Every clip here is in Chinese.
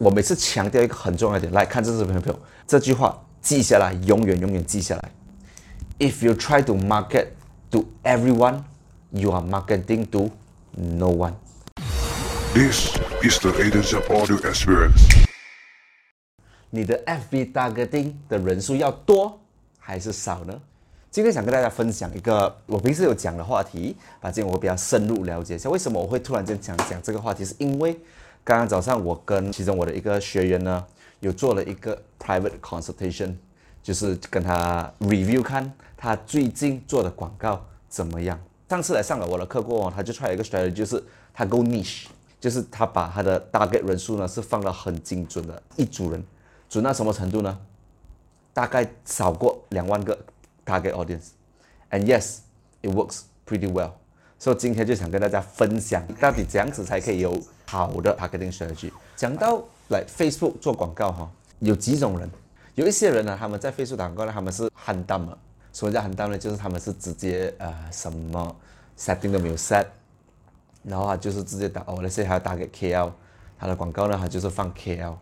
我每次强调一个很重要一点，来看这视频的朋友，这句话记下来，永远永远记下来。If you try to market to everyone, you are marketing to no one. This is the Agents of Audio Experience. 你的 FB targeting 的人数要多还是少呢？今天想跟大家分享一个我平时有讲的话题，把今天我比较深入了解一下，为什么我会突然间讲讲这个话题，是因为刚刚早上我跟其中我的一个学员呢，有做了一个 private consultation，就是跟他 review 看他最近做的广告怎么样。上次来上了我的课过后，他就出来一个 strategy，就是他 go niche，就是他把他的 target 人数呢是放到很精准的一组人，准到什么程度呢？大概少过两万个 target audience，and yes it works pretty well。所以今天就想跟大家分享，到底怎样子才可以有好的 targeting strategy。讲到来 Facebook 做广告哈，有几种人，有一些人呢，他们在 Facebook 打广告呢，他们是很淡的。什么叫很淡呢？就是他们是直接呃什么 setting 都没有 set，然后他就是直接打哦，那些还要打给 KL，他的广告呢，他就是放 KL，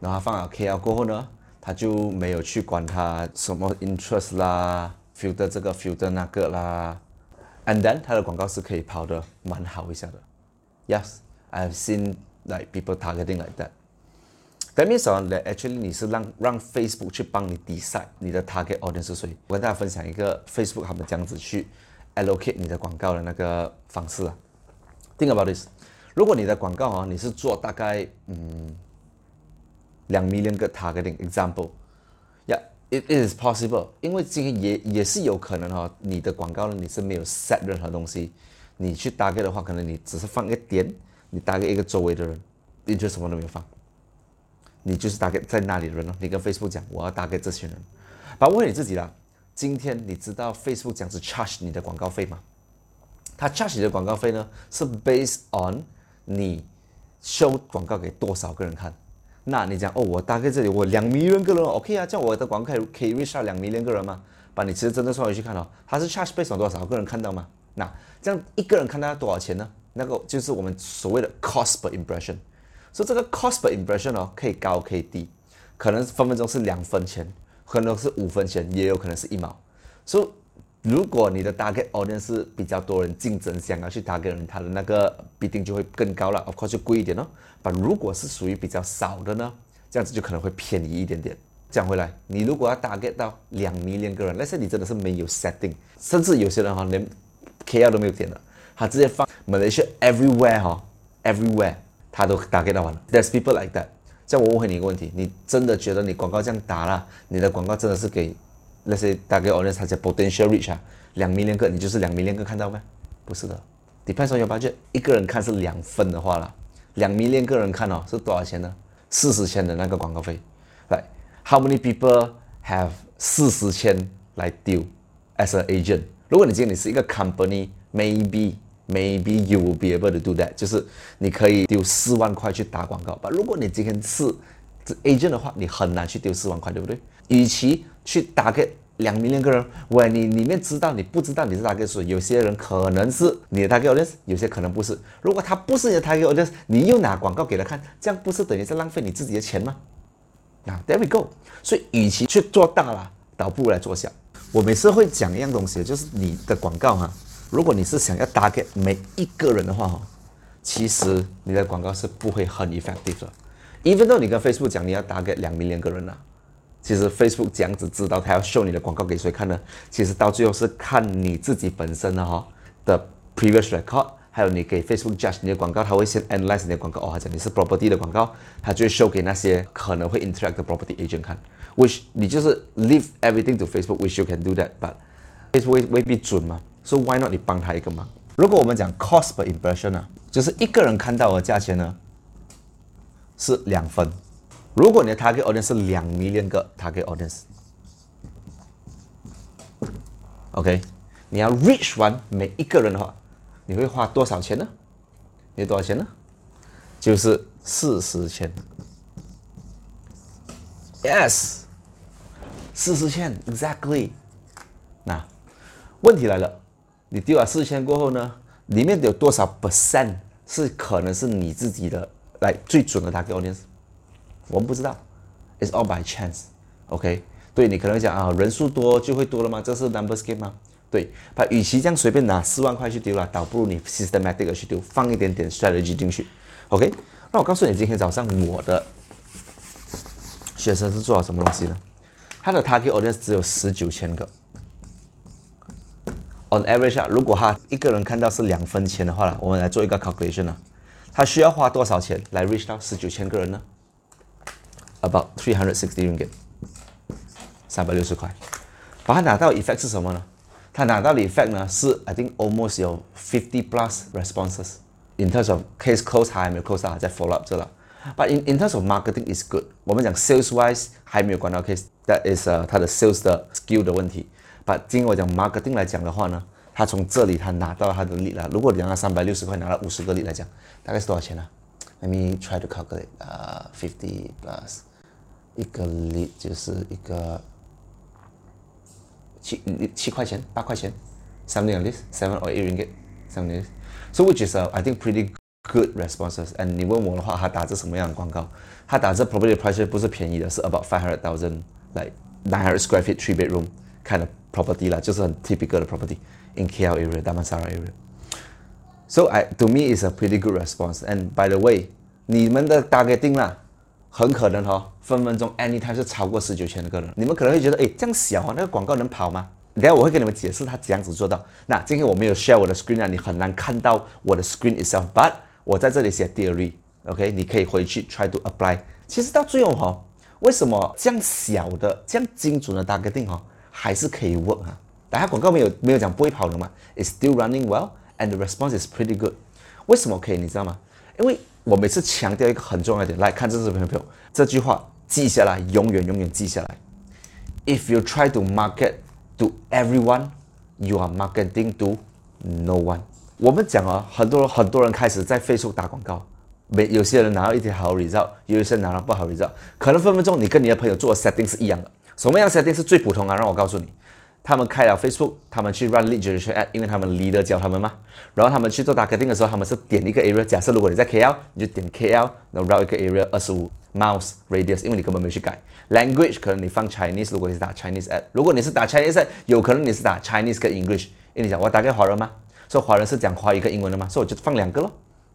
然后他放了 KL 过后呢。他就没有去管他什么 interest 啦，filter 这个 filter 那个啦，and then 它的广告是可以跑得蛮好一下的。Yes，I have seen like people targeting like that. That means that actually 你是让让 Facebook 去帮你 decide 你的 target audience 是谁。我跟大家分享一个 Facebook 他们这样子去 allocate 你的广告的那个方式啊。Think about this，如果你的广告啊，你是做大概嗯。两 million 个 targeting example It is possible，因为今天也也是有可能哈，你的广告呢你是没有 set 任何东西，你去 target 的话，可能你只是放一个点，你 target 一个周围的人，你就什么都没有放，你就是 target 在那里的人咯，你跟 Facebook 讲我要 target 这群人，把问你自己啦，今天你知道 Facebook 这样子 charge 你的广告费吗？它 charge 你的广告费呢是 based on 你 show 广告给多少个人看。那你讲哦，我大概这里我两 million 个人，OK 啊，这样我的广告可以可以 reach 到两 million 个人吗？把你其实真正算回去看哦，它是 charge base 多少个人看到吗？那这样一个人看到要多少钱呢？那个就是我们所谓的 cost per impression。所以这个 cost per impression 哦，可以高可以低，可能分分钟是两分钱，可能是五分钱，也有可能是一毛。所以如果你的 target audience 是比较多人竞争，想要去 target 人，他的那个必定就会更高了，of course 就贵一点哦。但如果是属于比较少的呢，这样子就可能会便宜一点点。讲回来，你如果要 target 到两 million 个人，那是你真的是没有 setting，甚至有些人哈连 KL 都没有点的，他直接放 Malaysia everywhere 哈，everywhere 他都 target 到完了。There's people like that。这样我问你一个问题，你真的觉得你广告这样打了，你的广告真的是给？那些大概 audience 它叫 potential reach 啊，两 million 个，你就是两 million 个看到没？不是的，depends on your budget，一个人看是两分的话了，两 million 个人看哦是多少钱呢？四十千的那个广告费。来，how many people have 四十千来丢 as an agent？如果你今天你是一个 company，maybe maybe you will be able to do that，就是你可以丢四万块去打广告。但如果你今天是 agent 的话，你很难去丢四万块，对不对？与其去打给两 million 个人，喂，你里面知道你不知道你是打给谁？有些人可能是你的 target audience，有些可能不是。如果他不是你的 target audience，你又拿广告给他看，这样不是等于是浪费你自己的钱吗？啊，there we go。所以，与其去做大了，倒不如来做小。我每次会讲一样东西，就是你的广告哈，如果你是想要打给每一个人的话哈，其实你的广告是不会很 effective 的。even though 你跟 Facebook 讲你要打给两名两个人啊。其实 Facebook 这样子知道他要 show 你的广告给谁看呢？其实到最后是看你自己本身的哈的 previous record，还有你给 Facebook judge 你的广告，他会先 analyze 你的广告哦，讲你是 property 的广告，他就会 show 给那些可能会 interact 的 property agent 看。which 你就是 leave everything to Facebook，which you can do that，but Facebook 未必准嘛，So why not 你帮他一个忙？如果我们讲 cost per impression 啊，就是一个人看到的价钱呢是两分。如果你的 target audience 是两 million 个 target audience，OK，你要 reach 完每一个人的话，你会花多少钱呢？你多少钱呢？就是四十千。Yes，四十千，exactly。那问题来了，你丢了四千过后呢，里面有多少 percent 是可能是你自己的来最准的 target audience？我们不知道，it's all by chance，OK？、对你可能讲啊，人数多就会多了吗？这是 numbers game 吗？对，把与其这样随便拿四万块去丢了，倒不如你 systematic 去丢，放一点点 strategy 进去，OK？那我告诉你，今天早上我的学生是做了什么东西呢？他的 target audience 只有十九千个，on average 啊，如果他一个人看到是两分钱的话呢，我们来做一个 calculation 啊，他需要花多少钱来 reach 到十九千个人呢？About three hundred sixty ringgit，三百六十块。把它拿到 effect 是什么呢？他拿到的 effect 呢是 I think almost 有 fifty plus responses in terms of case close 还没有 close 啊，在 follow up 这了。But in in terms of marketing is good。我们讲 sales wise 还没有关到 case，that is 呃、uh, 他的 sales 的 skill 的问题。But 今天我讲 marketing 来讲的话呢，他从这里他拿到他的利了。如果你让他三百六十块拿了五十个利来讲，大概是多少钱呢 ？Let me try to calculate. 呃、uh, fifty plus 一个利就是一个。七七块钱、八块钱，something like this, seven or eight ringgit, something like this. So which is a I think pretty good responses. And 你问我的话，他打这什么样的广告？他打这 property price 不是便宜的，是 about five hundred thousand, like nine hundred square feet, three bedroom kind of property 啦，就是很 typical 的 property in KL area, Damansara area. So I to me is a pretty good response. And by the way， 你们的 targeting 啦。很可能哦，分分钟 anytime 是超过十九千的个人。你们可能会觉得，哎，这样小啊，那个广告能跑吗？等下我会给你们解释他怎样子做到。那今天我没有 share 我的 screen 啊，你很难看到我的 screen itself。But 我在这里写 theory，OK，、你可以回去 try to apply。其实到最后哈、哦，为什么这样小的、这样精准的 targeting 哈，还是可以 work 啊？大家广告没有没有讲不会跑的嘛？It's still running well and the response is pretty good。为什么可以？你知道吗？因为我每次强调一个很重要的点，来看这视频朋友，这句话记下来，永远永远记下来。If you try to market to everyone, you are marketing to no one。我们讲啊，很多很多人开始在 Facebook 打广告，没有些人拿到一点好 result，有一些人拿到不好 result，可能分分钟你跟你的朋友做的 setting 是一样的。什么样 setting 是最普通啊？让我告诉你。他们开了 Facebook，他们去 run lead generation ad，因为他们 leader 教他们嘛。然后他们去做 targeting 的时候，他们是点一个 area。假设如果你在 KL，你就点 KL，然后 route 一个 area 二十五 miles radius，因为你根本没去改 language，可能你放 Chinese，如果你是打 Chinese ad，如果你是打 Chinese ad，有可能你是打 Chinese 跟 English。因为你讲我打给华人吗？说华人是讲华语跟英文的吗？所以我就放两个咯。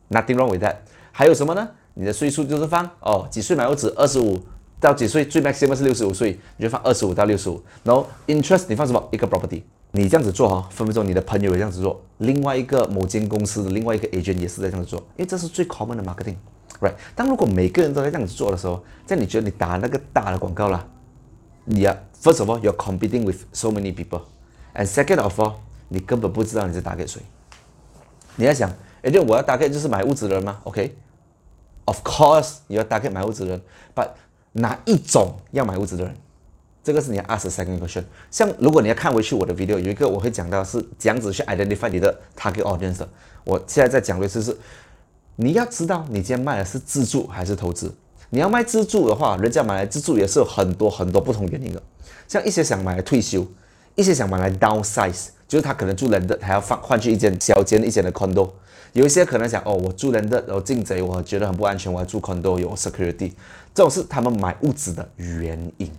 Nothing wrong with that。还有什么呢？你的岁数就是放哦，几岁买屋子？二十五。到几岁最 maximum 是六十五岁，你就放二十五到六十五。然后 interest 你放什么？一个 property。你这样子做哈，分分钟你的朋友也这样子做，另外一个某间公司的另外一个 agent 也是在这样子做，因为这是最 common 的 marketing，right？当如果每个人都在这样子做的时候，在你觉得你打那个大的广告啦，你啊，first of all you're competing with so many people，and second of all 你根本不知道你在打给谁。你在想，哎，就我要打给就是买屋子的人吗？OK，of course 你要打给买屋子的人，but 哪一种要买屋子的人？这个是你要 ask second question。像如果你要看回去我的 video，有一个我会讲到是这样子去 identify 你的 target audience。我现在在讲的是是，你要知道你今天卖的是自住还是投资。你要卖自住的话，人家买来自住也是有很多很多不同原因的。像一些想买来退休，一些想买来 downsize，就是他可能住人的，还要放换去一间小间一间的 condo。有一些可能想哦，我住人的，然后进贼，我觉得很不安全，我要住 condo 有 security。这种是他们买屋子的原因。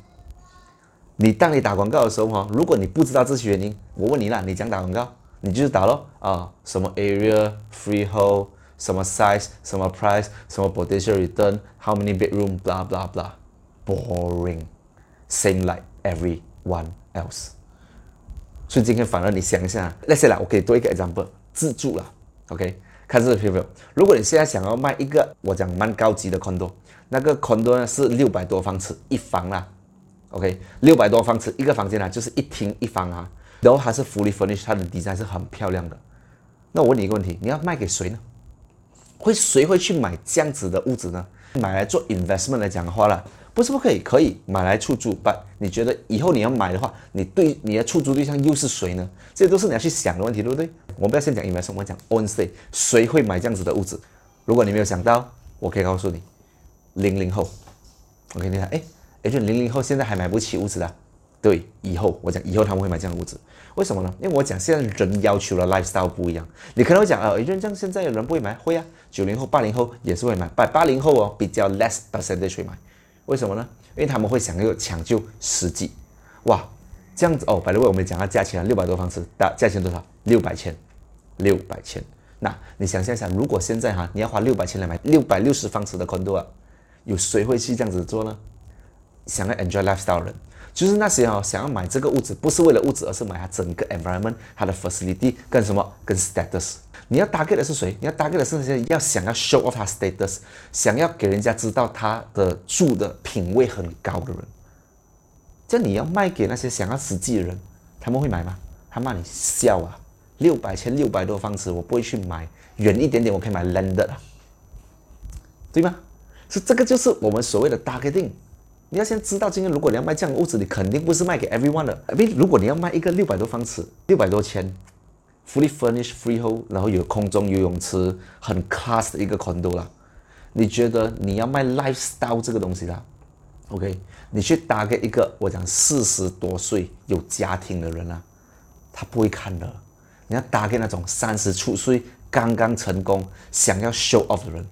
你当你打广告的时候哈，如果你不知道这些原因，我问你啦，你讲打广告，你就是打咯啊，什么 area freehold，什么 size，什么 price，什么 potential return，how many bedroom，blah blah blah，boring，same like everyone else。所以今天反而你想一下，let's say 啦，我可以多一个 example，自住啦，OK，看这个 people，如果你现在想要卖一个，我讲蛮高级的 condo。那个 condo 呢是六百多方尺一房啦，OK，六百多方尺一个房间啊，就是一厅一房啊，然后它是 fully furnished，它的 design 是很漂亮的。那我问你一个问题，你要卖给谁呢？会谁会去买这样子的屋子呢？买来做 investment 来讲的话啦，不是不可以，可以买来出租。但你觉得以后你要买的话，你对你的出租对象又是谁呢？这都是你要去想的问题，对不对？我们不要先讲 investment，我们讲 own stay，谁会买这样子的屋子？如果你没有想到，我可以告诉你。零零后，我跟你讲，哎，哎，就零零后现在还买不起屋子的，对，以后我讲以后他们会买这样的屋子，为什么呢？因为我讲现在人要求的 lifestyle 不一样，你可能会讲啊，哎，这样现在有人不会买，会啊，九零后、八零后也是会买，八八零后哦比较 less percentage 会买，为什么呢？因为他们会想要抢救实际。哇，这样子哦，百乐位我们讲下价钱啊，六百多方尺，大价钱多少？六百千，六百千。那你想象一下，如果现在哈，你要花六百千来买六百六十方尺的 condo 啊，有谁会去这样子做呢？想要 enjoy lifestyle 人，就是那些哦，想要买这个屋子，不是为了屋子，而是买它整个 environment，它的 facility 跟什么，跟 status。你要 target 的是谁？你要 target 的是那些要想要 show off 他 status，想要给人家知道他的住的品味很高的人。这你要卖给那些想要实际的人，他们会买吗？他骂你笑啊！六百千六百多方尺，我不会去买，远一点点我可以买 landed 啊，对吗？是这个就是我们所谓的 targeting。你要先知道，今天如果你要卖这样的屋子，你肯定不是卖给 everyone 的。因为如果你要卖一个六百多方尺，六百多千，fully furnished freehold，然后有空中游泳池，很 class 的一个 condo 啦，你觉得你要卖 lifestyle 这个东西啦？OK，你去打给一个我讲四十多岁有家庭的人啦，他不会看的。你要打给那种三十出岁刚刚成功想要 show off 的人，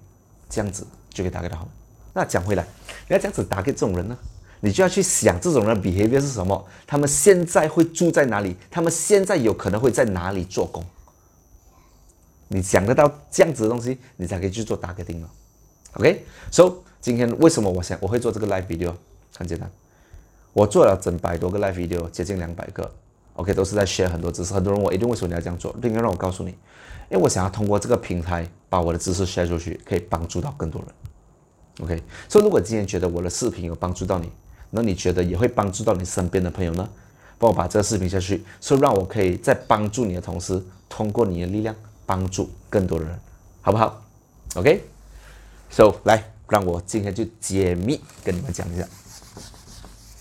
这样子就可以打给他。那讲回来，你要这样子打给这种人呢，你就要去想这种人 behavior 是什么，他们现在会住在哪里，他们现在有可能会在哪里做工。你想得到这样子的东西，你才可以去做打个定了。OK，so 今天为什么我想我会做这个 live video？很简单，我做了整百多个 live video，接近两百个。OK，都是在 share 很多知识。很多人我一定为什么你要这样做？另外让我告诉你，因为我想要通过这个平台把我的知识 share 出去，可以帮助到更多人。OK，所以如果今天觉得我的视频有帮助到你，那你觉得也会帮助到你身边的朋友呢？帮我把这个视频下去，所以让我可以在帮助你的同时，通过你的力量帮助更多的人，好不好？OK，So 来，让我今天就解密跟你们讲一下。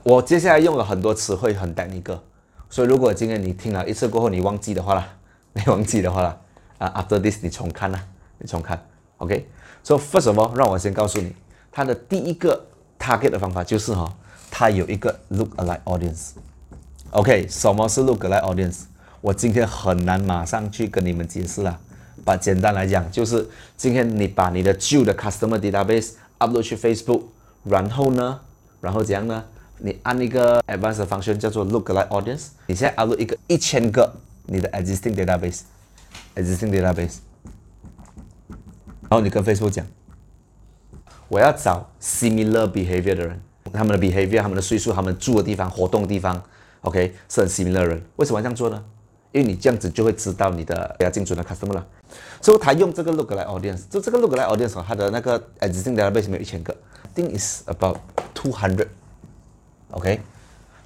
我接下来用了很多词汇，很单一个，所以如果今天你听了一次过后你忘记的话啦，你忘记的话啦，啊，After this 你重看啦，你重看，OK。所以，first of all，让我先告诉你，它的第一个 target 的方法就是哈，它有一个 look-alike audience。OK，什么是 look-alike audience？我今天很难马上去跟你们解释了。把简单来讲，就是今天你把你的旧的 customer database upload 去 Facebook，然后呢，然后怎样呢？你按一个 advanced function 叫做 look-alike audience，你现在 upload 一个一千个你的 existing database，existing database。然后你跟 Facebook 讲，我要找 similar behavior 的人，他们的 behavior、他们的岁数、他们住的地方、活动的地方，OK，是很 similar 人。为什么这样做呢？因为你这样子就会知道你的比较精准的 customer 了。所以他用这个 look 来 audience，就这个 look 来 audience，他的那个 existing database 有一千个 think is about two hundred，OK，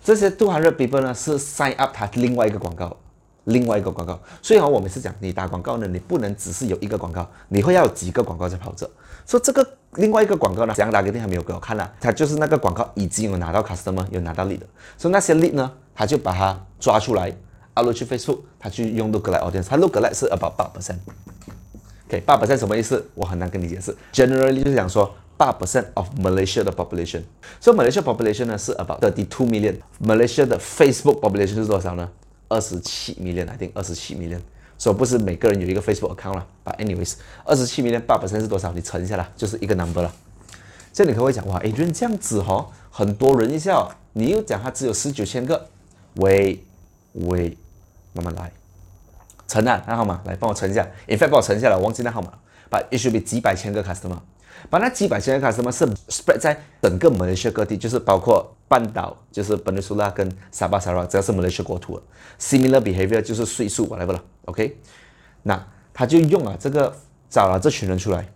这些 two hundred people 呢是 sign up 他另外一个广告。另外一个广告，所以哈，我每次讲你打广告呢，你不能只是有一个广告，你会要有几个广告在跑着。说这个另外一个广告呢，怎样打给你还没有给我看呢？他就是那个广告已经有拿到 customer，有拿到 lead，所以那些 lead 呢，他就把它抓出来，upload 去 Facebook，他去用 lookalike audience，他 lookalike 是 about 八 percent。OK，八 percent 什么意思？我很难跟你解释。Generally 就是讲说八 percent of Malaysia 的 population，所以 Malaysia population 呢是 about thirty two million。Malaysia 的 Facebook population 是多少呢？二十七 million，一定二十七 million。所以不是每个人有一个 Facebook account 了，把 anyways，二十七 million 八百分是多少？你乘一下啦，就是一个 number 了。这你可会讲哇，哎，这样子哦，很多人一下、你又讲他只有十九千个，喂喂，慢慢来，乘啊，那号码来帮我乘一下，in fact 帮我乘一下了，我忘记那号码了，but it should be 几百千个 customer。把那几百千个 customer 是 spread 在整个马来西亚各地，就是包括半岛，就是本尼苏拉跟沙巴沙拉，只要是马来西亚国土。Similar behavior 就是岁数，whatever 了，OK？那他就用了这个找了这群人出来，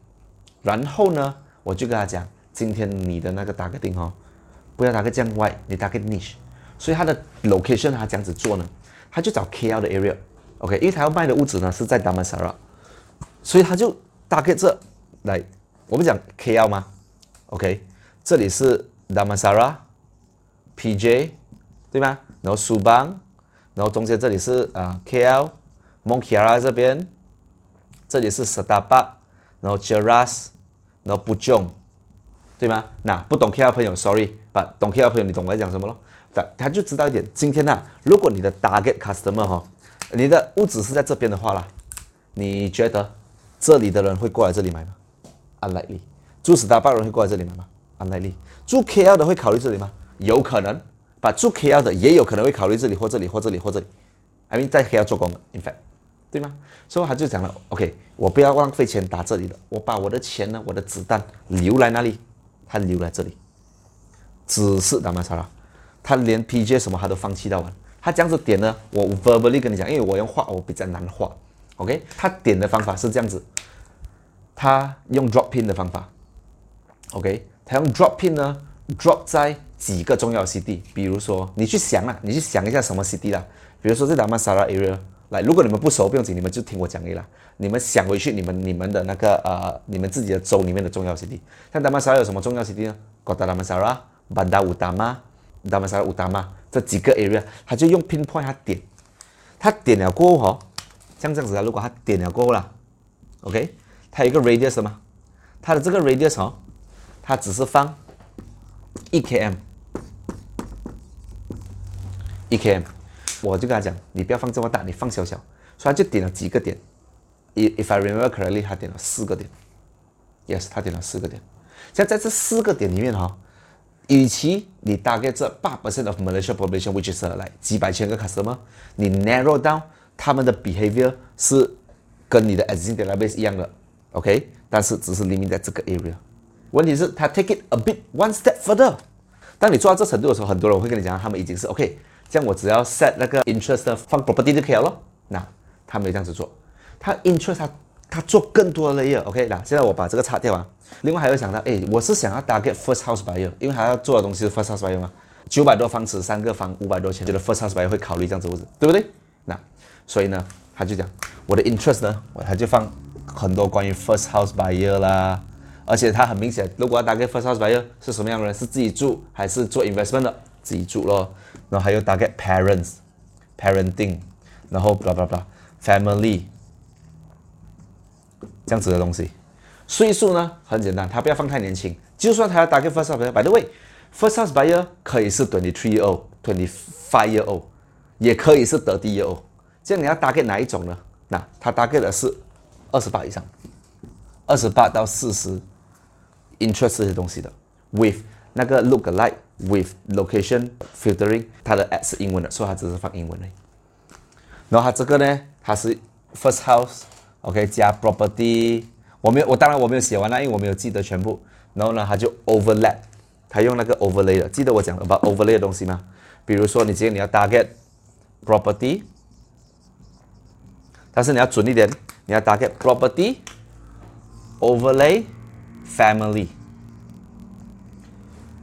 然后呢，我就跟他讲，今天你的那个打个定哦，不要打个降 Y，，你打个 niche。所以他的 location 他这样子做呢，他就找 KL 的 area，OK？因为他要卖的屋子呢是在达曼沙拉，所以他就打个这来。我们讲 KL 吗？OK，这里是 Damansara，PJ，对吗？然后 Subang，，然后中间这里是啊 KL，Monkiara 这边，这里是 s t a b a 然后 Jeras，然后 Bujong，对吗？那不懂 KL 朋友，Sorry，不懂 KL 朋友，你懂我在讲什么咯？他他就知道一点。今天呢，如果你的 target customer 哈，你的屋子是在这边的话啦，你觉得这里的人会过来这里买吗？Unlikely，住十大八人会过来这里买吗 unlikely。住 KL 的会考虑这里吗？有可能，把住 KL 的也有可能会考虑这里或这里或这里或这里。I mean 在 KL 做工的，in fact，对吗？所以他就讲了，OK，我不要浪费钱打这里的，我把我的钱呢，我的子弹留在那里，他留在这里，只是打曼沙拉，他连 PJ 什么他都放弃掉了。他这样子点呢，我 verbally 跟你讲，因为我用画我比较难画，OK？他点的方法是这样子，他用 drop pin 的方法，OK？他用 drop pin 呢，drop 在几个重要 CD，比如说你去想啊，你去想一下什么 CD 啦，比如说这达曼沙拉 area，来，如果你们不熟不用紧，你们就听我讲一啦，你们想回去你们你们的那个呃你们自己的州里面的重要 CD，像达曼沙拉有什么重要 CD 呢？Kota Damansara、Bandar Utama、Damansara Utama。这几个 area，他就用 pinpoint 他点，他点了过后哦，像这样子啊，如果他点了过后啦，OK，他有一个 radius 吗？他的这个 radius 哦，他只是放一 km，一 km，我就跟他讲，你不要放这么大，你放小小，所以他就点了几个点，if I remember correctly，他点了四个点，yes，他点了四个点，像在这四个点里面哈。与其你大概这八 percent of Malaysia population，which is 来几百千个 customer，你 narrow down 他们的 behavior 是跟你的 existing database 一样的，OK，但是只是 limit 在这个 area。问题是，他 take it a bit one step further。当你做到这程度的时候，很多人会跟你讲，他们已经是 OK，这样我只要 set 那个 interest 放 property 就可以了。那他没有这样子做，他 interest 他他做更多的 layer，OK，那现在我把这个擦掉啊。另外还会想到，哎，我是想要 target first house buyer，因为他要做的东西是 first house buyer 嘛，九百多方尺，三个房，五百多钱，觉得 first house buyer 会考虑这样子屋子，对不对？那所以呢，他就讲我的 interest 呢，我他就放很多关于 first house buyer 啦，而且他很明显，如果要 target first house buyer 是什么样的人，是自己住还是做 investment 的，自己住咯，然后还有搭配 parents，parenting，然后 blah blah blah family，这样子的东西。岁数呢很简单，他不要放太年轻。就算他要打个 first house buyer，by the way，first house buyer 可以是 twenty three year old，twenty five year old，也可以是 thirty year old。这样你要打给哪一种呢？那他打给的是二十八以上，二十八到四十，interest 这些东西的，with 那个 look alike，with location filtering，它的 at 是英文的，所以它只是放英文的。然后它这个呢，它是 first house，OK 加 property。我没有，我当然我没有写完了，因为我没有记得全部。然后呢，它就 overlap，它用那个 overlay 的，记得我讲 about overlay 的东西吗？比如说，你今天你要 target property，但是你要准一点，你要 target property overlay family，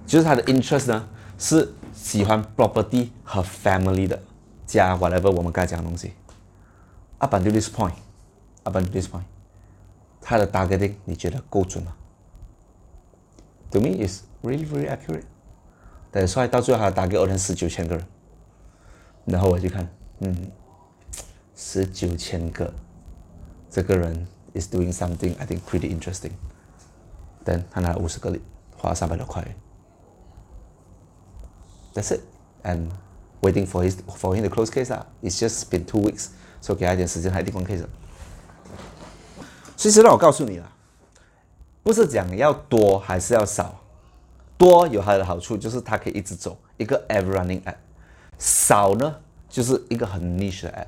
就是他的 interest 呢是喜欢 property 和 family 的，加 whatever 我们刚才讲的东西。Up until this point，up until this point。他的 targeting 你觉得够准吗？To me is really very accurate。但是到最后他打给我成十九千个人，然后我就看，嗯，十九千个，这个人 is doing something I think pretty interesting。Then 他拿了五十个里，花了三百多块。That's it. And waiting for his for him to close case 啊，It's just been two weeks，so 给他一点时间，他一定关 case。其实让我告诉你啦，不是讲要多还是要少，多有它的好处，就是它可以一直走一个 ever running app；少呢，就是一个很 niche 的 app。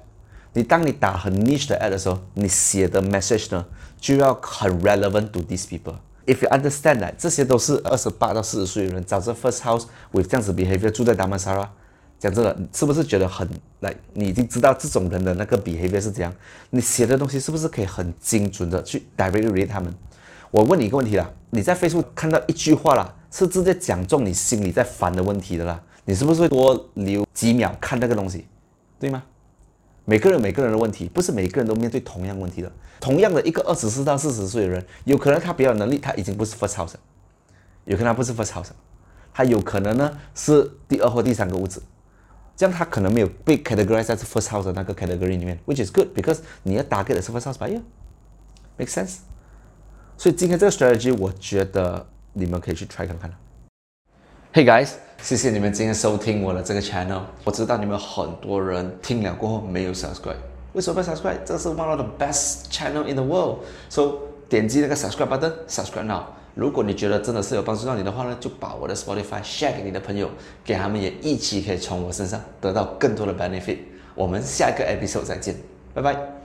你当你打很 niche 的 app 的时候，你写的 message 呢就要很 relevant to these people。If you understand that，这些都是二十八到四十岁的人，找这 first house with 这样子 behavior 住在 Damansara。讲真的，是不是觉得很来？你已经知道这种人的那个 behavior 是怎样？你写的东西是不是可以很精准的去 directly read 他们？我问你一个问题啦，你在 Facebook 看到一句话啦，是直接讲中你心里在烦的问题的啦，你是不是会多留几秒看那个东西？对吗？每个人每个人的问题，不是每个人都面对同样问题的。同样的一个二十四到四十岁的人，有可能他比较能力，他已经不是 first house，有可能他不是 first house，他有可能呢是第二或第三个屋子。这样他可能没有被 categorize 在 first house 的那个 category 里面，which is good because 你要打给的是 first house buyer，make sense？所以今天这个 strategy 我觉得你们可以去 try 看看。Hey guys，谢谢你们今天收听我的这个 channel。我知道你们很多人听了过后没有 subscribe，为什么不 subscribe？这是 one of the best channel in the world。So 点击那个 subscribe button，subscribe now。如果你觉得真的是有帮助到你的话呢，就把我的 Spotify share 给你的朋友，给他们也一起可以从我身上得到更多的 benefit。我们下一个 episode 再见，拜拜。